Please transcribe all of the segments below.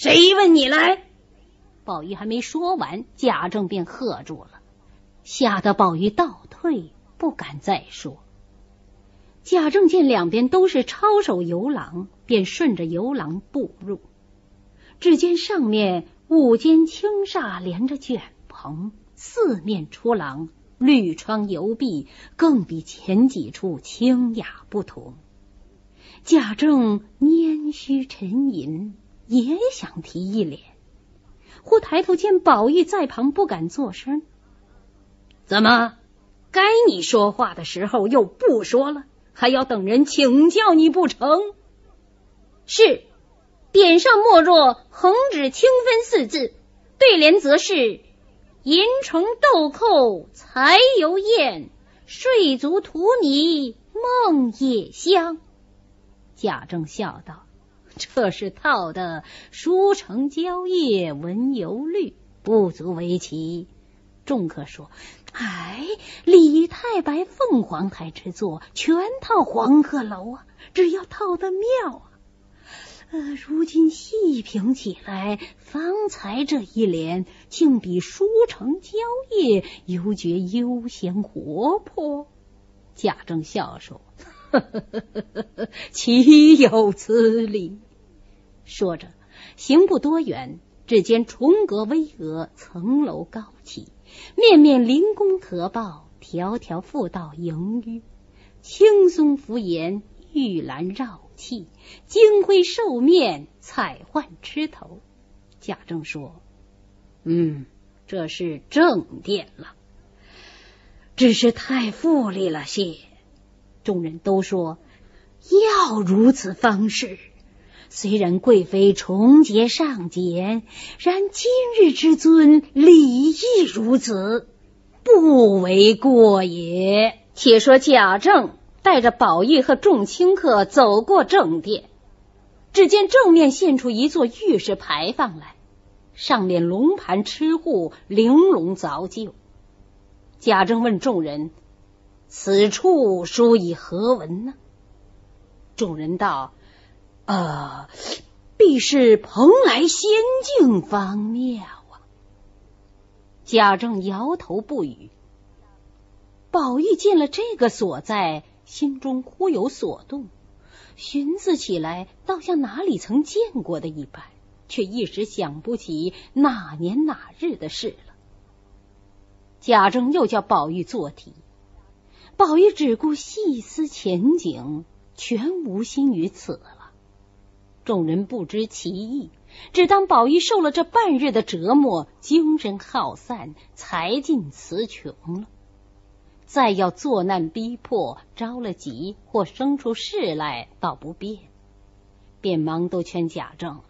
谁问你来？宝玉还没说完，贾政便喝住了，吓得宝玉倒退，不敢再说。贾政见两边都是抄手游廊，便顺着游廊步入。只见上面五间青纱连着卷棚，四面出廊，绿窗油壁，更比前几处清雅不同。贾政拈须沉吟，也想提一脸，忽抬头见宝玉在旁，不敢作声。怎么，该你说话的时候又不说了？还要等人请教你不成？是，匾上莫若横指清分四字，对联则是银虫豆蔻才犹艳，睡足荼蘼梦也香。贾政笑道：“这是套的书成蕉叶闻油绿，不足为奇。”众客说。哎，李太白凤凰台之作，全套黄鹤楼啊，只要套的妙啊。如今细品起来，方才这一联竟比书成蕉叶犹觉悠闲活泼。贾政笑说：“呵呵呵呵呵岂有此理！”说着，行不多远，只见重阁巍峨，层楼高起。面面临宫可报，条条复道盈纡，青松拂檐，玉兰绕砌，金辉兽面，彩幻枝头。贾政说：“嗯，这是正殿了，只是太富丽了些。”众人都说：“要如此方式。”虽然贵妃重节上简，然今日之尊礼义如此，不为过也。且说贾政带着宝玉和众清客走过正殿，只见正面现出一座玉石牌坊来，上面龙盘螭户，玲珑凿就。贾政问众人：“此处书以何文呢？”众人道。呃，必是蓬莱仙境方妙啊！贾政摇头不语。宝玉见了这个所在，心中忽有所动，寻思起来，倒像哪里曾见过的一般，却一时想不起哪年哪日的事了。贾政又叫宝玉做题，宝玉只顾细思前景，全无心于此了。众人不知其意，只当宝玉受了这半日的折磨，精神耗散，才尽词穷了。再要作难逼迫，着了急或生出事来，倒不便，便忙都劝贾政：“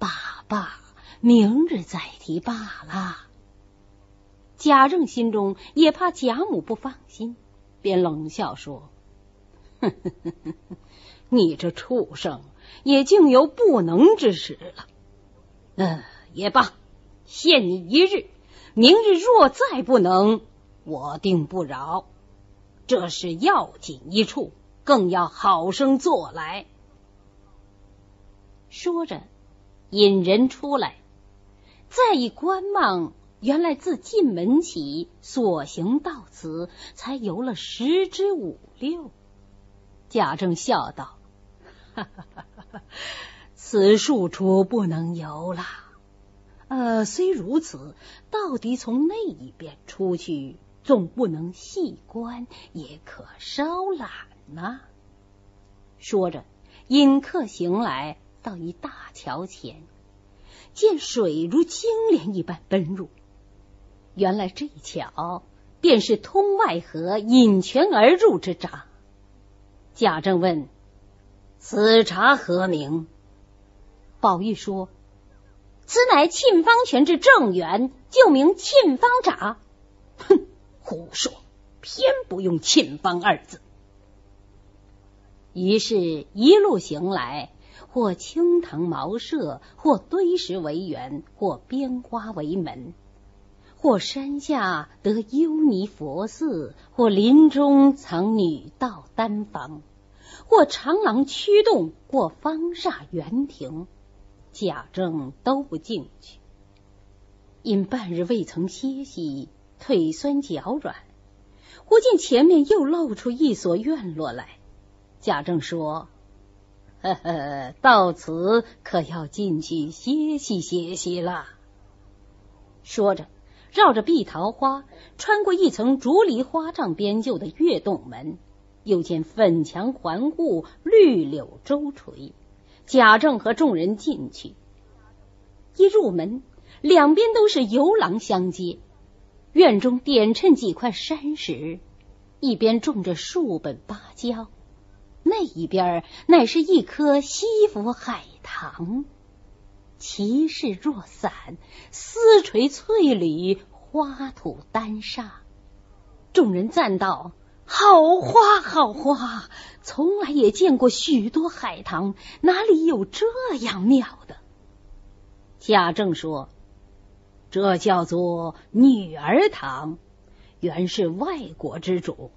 罢罢，明日再提罢了。”贾政心中也怕贾母不放心，便冷笑说：“，哼哼哼哼哼你这畜生！”也竟有不能之时了，嗯，也罢，限你一日。明日若再不能，我定不饶。这是要紧一处，更要好生做来。说着，引人出来，再一观望，原来自进门起所行到此，才游了十之五六。贾政笑道。哈哈哈哈！此数处不能游了。呃，虽如此，到底从那一边出去，总不能细观，也可稍览呐。说着，引客行来，到一大桥前，见水如金莲一般奔入。原来这桥便是通外河引泉而入之闸。贾政问。此茶何名？宝玉说：“此乃沁芳泉之正源，就名沁芳闸。”哼，胡说！偏不用“沁芳”二字。于是，一路行来，或青藤茅舍，或堆石为园，或编花为门，或山下得幽尼佛寺，或林中藏女道丹房。或长廊曲洞，或方厦园亭，贾政都不进去。因半日未曾歇息，腿酸脚软，忽见前面又露出一所院落来。贾政说：“呵呵，到此可要进去歇息歇息了。”说着，绕着碧桃花，穿过一层竹篱花帐编就的月洞门，又见粉墙环顾，绿柳周垂。贾政和众人进去，一入门。两边都是游廊相接，院中点衬几块山石，一边种着数本芭蕉，那一边乃是一棵西府海棠，其势若伞，丝垂翠缕，花吐丹砂。众人赞道：“好花，好花！从来也见过许多海棠，哪里有这样妙的？”贾政说。这叫做女儿堂，原是外国之主，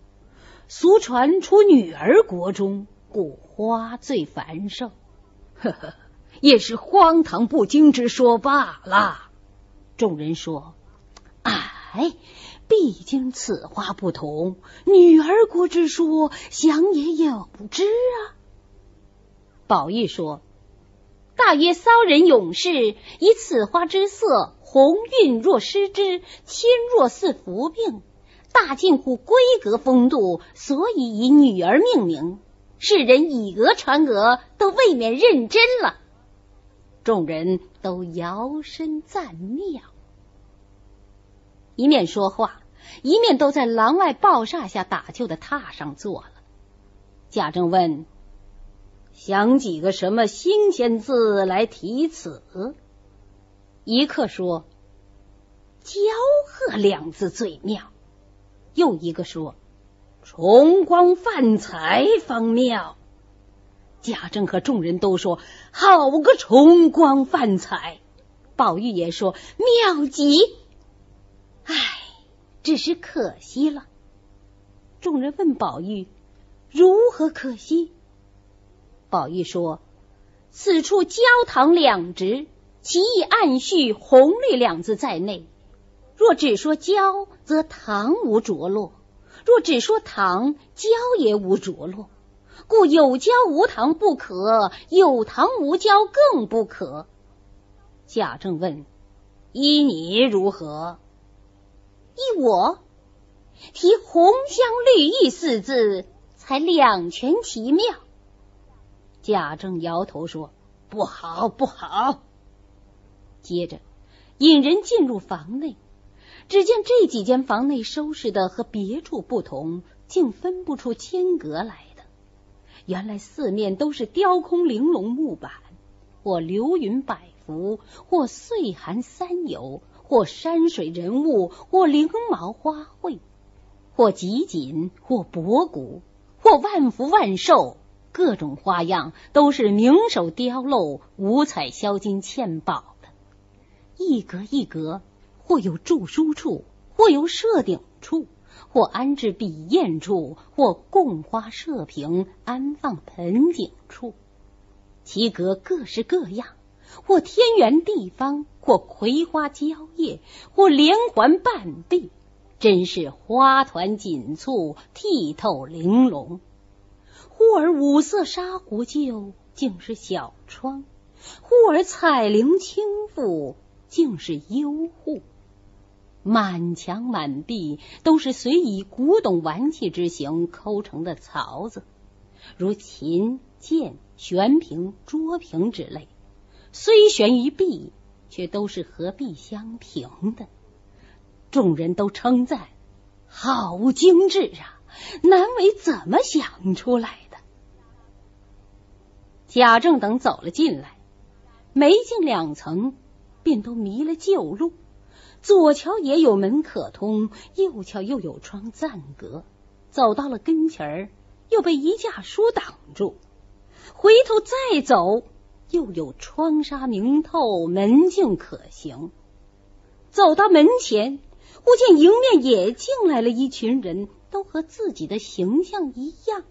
俗传出女儿国中，故花最繁盛。呵呵，也是荒唐不经之说罢了。众人说：“哎，毕竟此花不同，女儿国之说，想也有之啊。”宝玉说：“大约骚人勇士以此花之色。”红晕若失之，轻若似服病，大近乎闺阁风度，所以以女儿命名。世人以讹传讹，都未免认真了。众人都摇身赞妙，一面说话，一面都在廊外抱厦下打救的榻上坐了。贾政问：“想几个什么新鲜字来题词？”一刻说“骄贺”两字最妙，又一个说“重光泛彩”方妙。贾政和众人都说：“好个崇光泛彩！”宝玉也说：“妙极！”唉，只是可惜了。众人问宝玉：“如何可惜？”宝玉说：“此处焦糖两直。”其意暗蓄“红绿”两字在内。若只说焦，则糖无着落；若只说糖，焦也无着落。故有娇无糖不可，有糖无娇更不可。贾政问：“依你如何？”依我，提“红香绿意”四字，才两全其妙。贾政摇头说：“不好，不好。”接着引人进入房内，只见这几间房内收拾的和别处不同，竟分不出间隔来。原来四面都是雕空玲珑木板，或流云百幅，或岁寒三友，或山水人物，或翎毛花卉，或极锦，或博古，或万福万寿，各种花样都是名手雕镂，五彩销金嵌宝的。一格一格，或有著书处，或有设顶处，或安置笔砚处，或供花设瓶、安放盆景处。其格各式各样，或天圆地方，或葵花蕉叶，或连环半壁，真是花团锦簇、剔透玲珑。忽而五色纱壶旧，竟是小窗；忽而彩绫轻覆。竟是幽户，满墙满壁都是随以古董玩器之形抠成的槽子，如琴、剑、悬瓶、桌瓶之类，虽悬于壁，却都是和壁相平的。众人都称赞：好精致啊！难为怎么想出来的？贾政等走了进来，没进两层。便都迷了旧路，左瞧也有门可通，右瞧又有窗暂隔。走到了跟前儿，又被一架书挡住。回头再走，又有窗纱明透，门径可行。走到门前，忽见迎面也进来了一群人，都和自己的形象一样，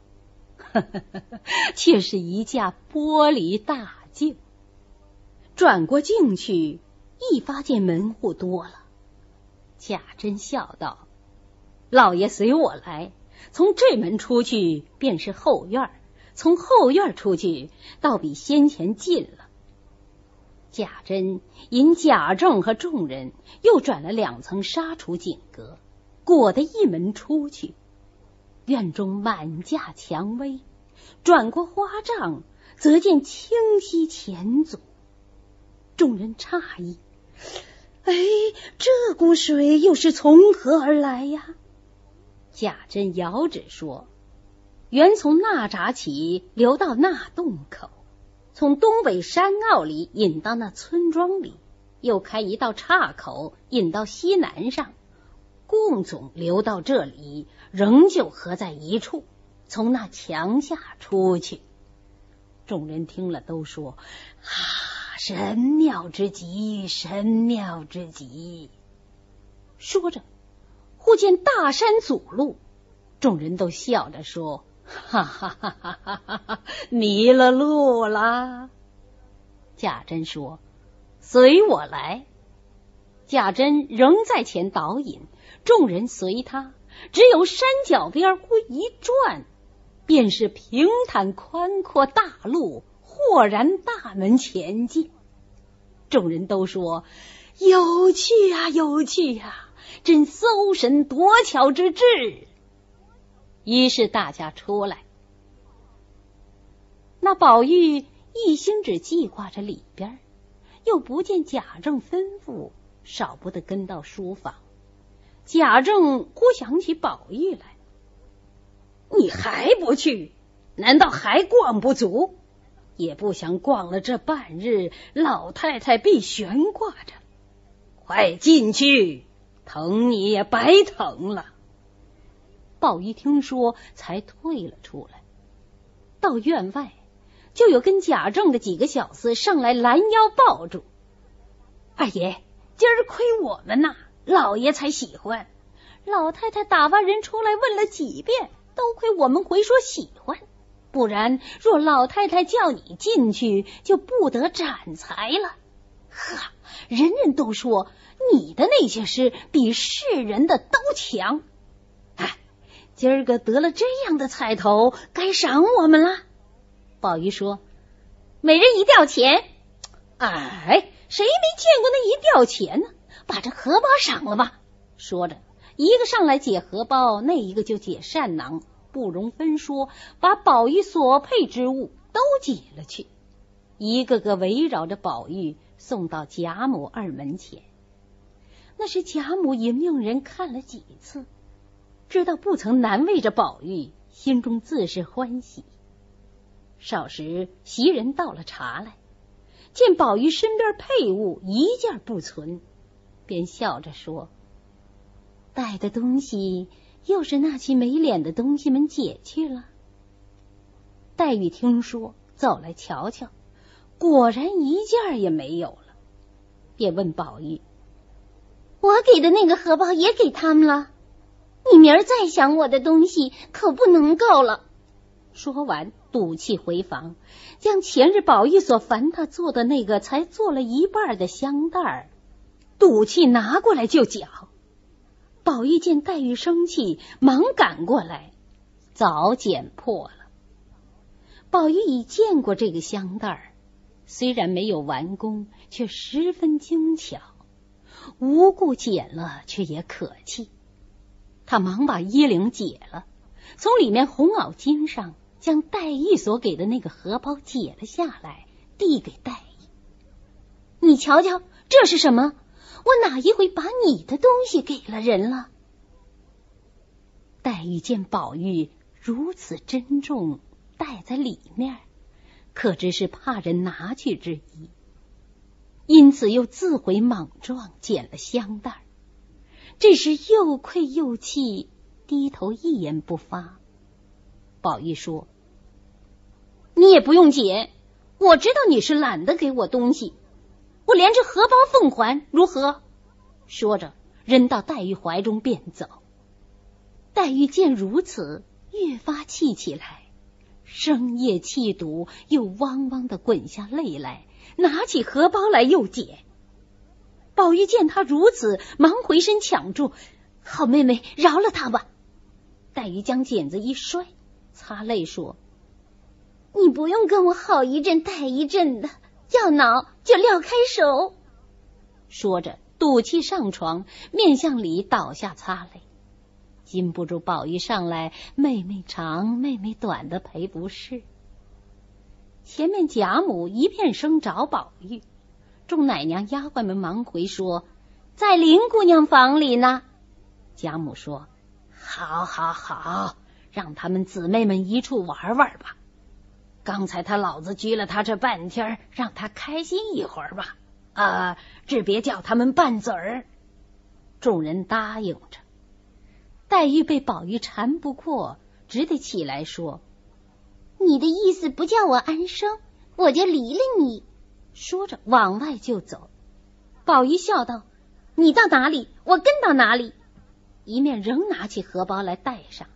却是一架玻璃大镜。转过镜去，一发现门户多了。贾珍笑道：“老爷随我来，从这门出去便是后院，从后院出去倒比先前近了。”贾珍引贾政和众人又转了两层纱橱锦阁，裹得一门出去。院中满架蔷薇，转过花帐，则见清溪浅阻。众人诧异：“哎，这股水又是从何而来呀？”贾珍遥指说：“原从那闸起，流到那洞口。”从东北山坳里引到那村庄里，又开一道岔口引到西南上，共总流到这里，仍旧合在一处，从那墙下出去。众人听了都说：“啊，神妙之极，神妙之极！”说着，忽见大山阻路，众人都笑着说。哈哈哈哈哈哈！迷了路啦！贾珍说：“随我来。”贾珍仍在前导引，众人随他。只有山脚边忽一转，便是平坦宽阔大路，豁然大门前进。众人都说：“有趣啊，有趣呀！真搜神夺巧之至。”于是大家出来，那宝玉一心只记挂着里边，又不见贾政吩咐，少不得跟到书房。贾政忽想起宝玉来，你还不去？难道还逛不足？也不想逛了这半日，老太太必悬挂着。快进去，疼你也白疼了。宝玉听说，才退了出来。到院外，就有跟贾政的几个小厮上来拦腰抱住。二爷，今儿亏我们呐，老爷才喜欢。老太太打发人出来问了几遍，都亏我们回说喜欢。不然，若老太太叫你进去，就不得展才了。呵，人人都说你的那些诗比世人的都强。哎今儿个得了这样的彩头，该赏我们了。宝玉说：“每人一吊钱。”哎，谁没见过那一吊钱呢？把这荷包赏了吧。说着，一个上来解荷包，那一个就解扇囊，不容分说，把宝玉所配之物都解了去。一个个围绕着宝玉，送到贾母二门前。那是贾母也命人看了几次。知道不曾难为着宝玉，心中自是欢喜。少时，袭人倒了茶来，见宝玉身边佩物一件不存，便笑着说：“带的东西又是那些没脸的东西们解去了。”黛玉听说，走来瞧瞧，果然一件也没有了，便问宝玉：“我给的那个荷包也给他们了？”你明儿再想我的东西，可不能够了。说完，赌气回房，将前日宝玉所烦他做的那个才做了一半的香袋儿，赌气拿过来就搅。宝玉见黛玉生气，忙赶过来，早剪破了。宝玉已见过这个香袋儿，虽然没有完工，却十分精巧，无故剪了，却也可气。他忙把衣领解了，从里面红袄襟上将黛玉所给的那个荷包解了下来，递给黛玉。你瞧瞧，这是什么？我哪一回把你的东西给了人了？黛玉见宝玉如此珍重，带在里面，可知是怕人拿去之意，因此又自毁莽撞，捡了香袋。这时又愧又气，低头一言不发。宝玉说：“你也不用解，我知道你是懒得给我东西，我连着荷包奉还，如何？”说着，扔到黛玉怀中便走。黛玉见如此，越发气起来，深夜气堵，又汪汪的滚下泪来，拿起荷包来又捡。宝玉见他如此，忙回身抢住：“好妹妹，饶了他吧。”黛玉将剪子一摔，擦泪说：“你不用跟我好一阵歹一阵的，要恼就撂开手。”说着，赌气上床，面向里倒下擦泪。禁不住宝玉上来，妹妹长，妹妹短的赔不是。前面贾母一片声找宝玉。众奶娘丫鬟们忙回说，在林姑娘房里呢。贾母说：“好，好，好，让他们姊妹们一处玩玩吧。刚才他老子拘了他这半天，让他开心一会儿吧。啊，只别叫他们拌嘴儿。”众人答应着。黛玉被宝玉缠不过，只得起来说：“你的意思不叫我安生，我就离了你。”说着，往外就走。宝玉笑道：“你到哪里，我跟到哪里。”一面仍拿起荷包来带上。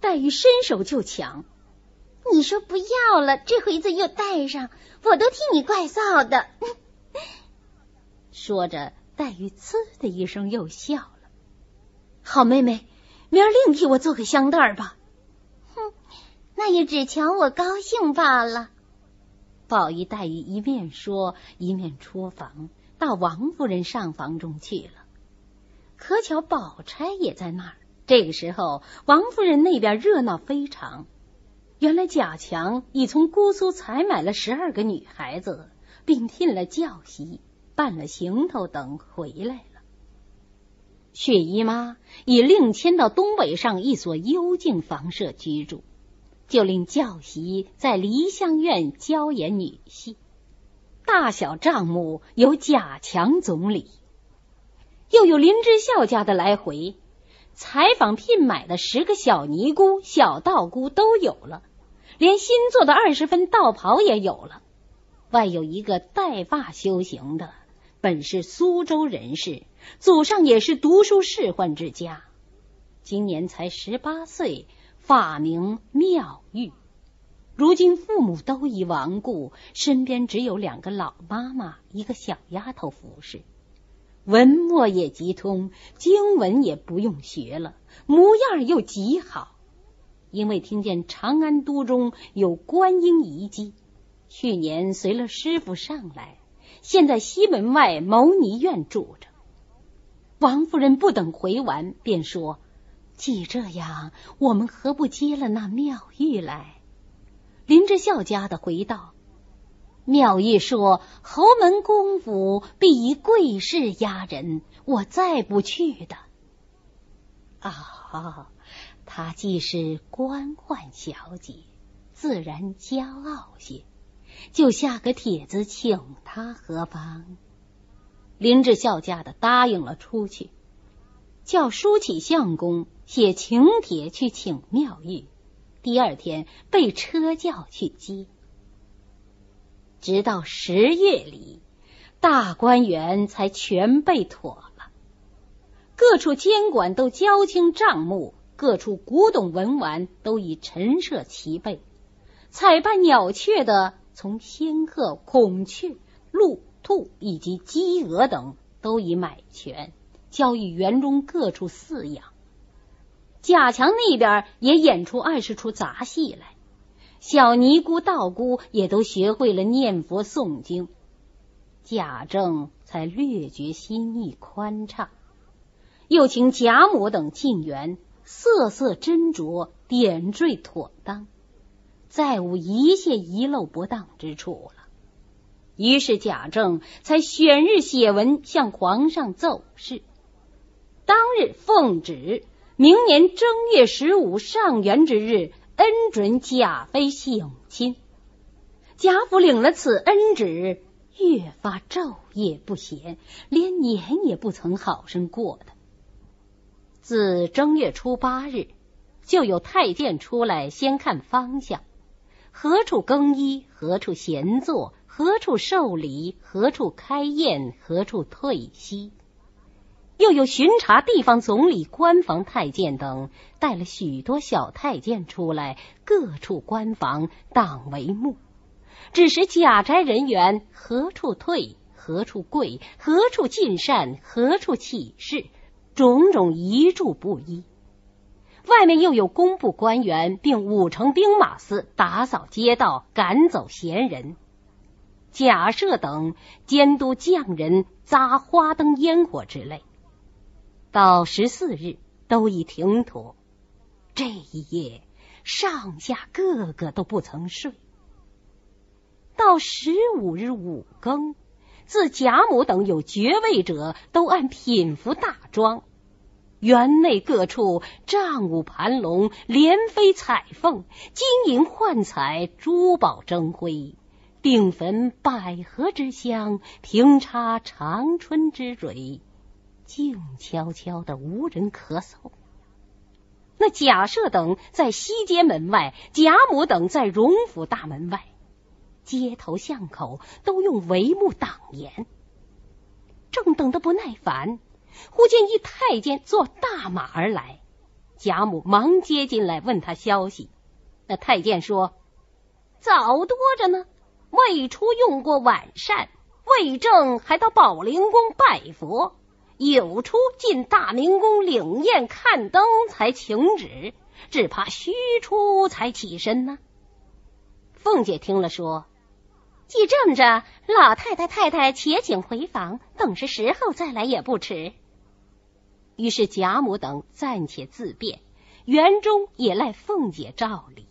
黛玉伸手就抢，你说不要了，这回子又带上，我都替你怪臊的。说着，黛玉呲的一声又笑了。好妹妹，明儿另替我做个香袋吧。哼，那也只瞧我高兴罢了。宝玉、黛玉一面说，一面出房，到王夫人上房中去了。可巧宝钗也在那儿。这个时候，王夫人那边热闹非常。原来贾强已从姑苏采买了十二个女孩子，并聘了教习，办了行头等回来了。薛姨妈已另迁到东北上一所幽静房舍居住。就令教习在梨香院教演女戏，大小账目由贾强总理。又有林之孝家的来回，采访聘买的十个小尼姑、小道姑都有了，连新做的二十分道袍也有了。外有一个带发修行的，本是苏州人士，祖上也是读书仕宦之家，今年才十八岁。法名妙玉，如今父母都已亡故，身边只有两个老妈妈，一个小丫头服侍。文墨也极通，经文也不用学了，模样又极好。因为听见长安都中有观音遗迹，去年随了师傅上来，现在西门外牟尼院住着。王夫人不等回完，便说。既这样，我们何不接了那妙玉来？林之孝家的回道：妙玉说：“侯门公府必以贵势压人，我再不去的。”啊，她既是官宦小姐，自然骄傲些，就下个帖子请她何方？林志孝家的答应了出去，叫书起相公。写请帖去请妙玉，第二天被车轿去接，直到十月里，大观园才全备妥了。各处监管都交清账目，各处古董文玩都已陈设齐备，采办鸟雀的，从仙鹤、孔雀、鹿、兔以及鸡鹅等都已买全，交与园中各处饲养。贾强那边也演出二十出杂戏来，小尼姑、道姑也都学会了念佛诵经，贾政才略觉心意宽敞。又请贾母等进园，色色斟酌，点缀妥当，再无一切遗漏不当之处了。于是贾政才选日写文向皇上奏事，当日奉旨。明年正月十五上元之日，恩准贾妃省亲。贾府领了此恩旨，越发昼夜不闲，连年也不曾好生过的。自正月初八日，就有太监出来先看方向，何处更衣，何处闲坐，何处受礼，何处开宴，何处退息。又有巡查地方总理、官房太监等，带了许多小太监出来，各处官房当为目，只是贾宅人员何处退，何处跪，何处进膳，何处起事，种种遗著不一。外面又有工部官员，并五城兵马司打扫街道，赶走闲人。贾赦等监督匠人扎花灯、烟火之类。到十四日都已停妥。这一夜，上下个个都不曾睡。到十五日五更，自贾母等有爵位者，都按品服大装。园内各处帐舞盘龙，连飞彩凤，金银幻彩，珠宝争辉，并焚百合之香，平插长春之蕊，静悄悄的，无人咳嗽。那贾赦等在西街门外，贾母等在荣府大门外，街头巷口都用帷幕挡严。正等得不耐烦。忽见一太监坐大马而来，贾母忙接进来问他消息。那太监说：“早多着呢，未出用过晚膳，未正还到宝灵宫拜佛，有出进大明宫领宴看灯才请旨，只怕虚出才起身呢。”凤姐听了说：“既这么着，老太太太太且请回房，等是时候再来也不迟。”于是贾母等暂且自便，园中也赖凤姐照理，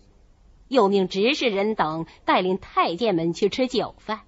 又命执事人等带领太监们去吃酒饭。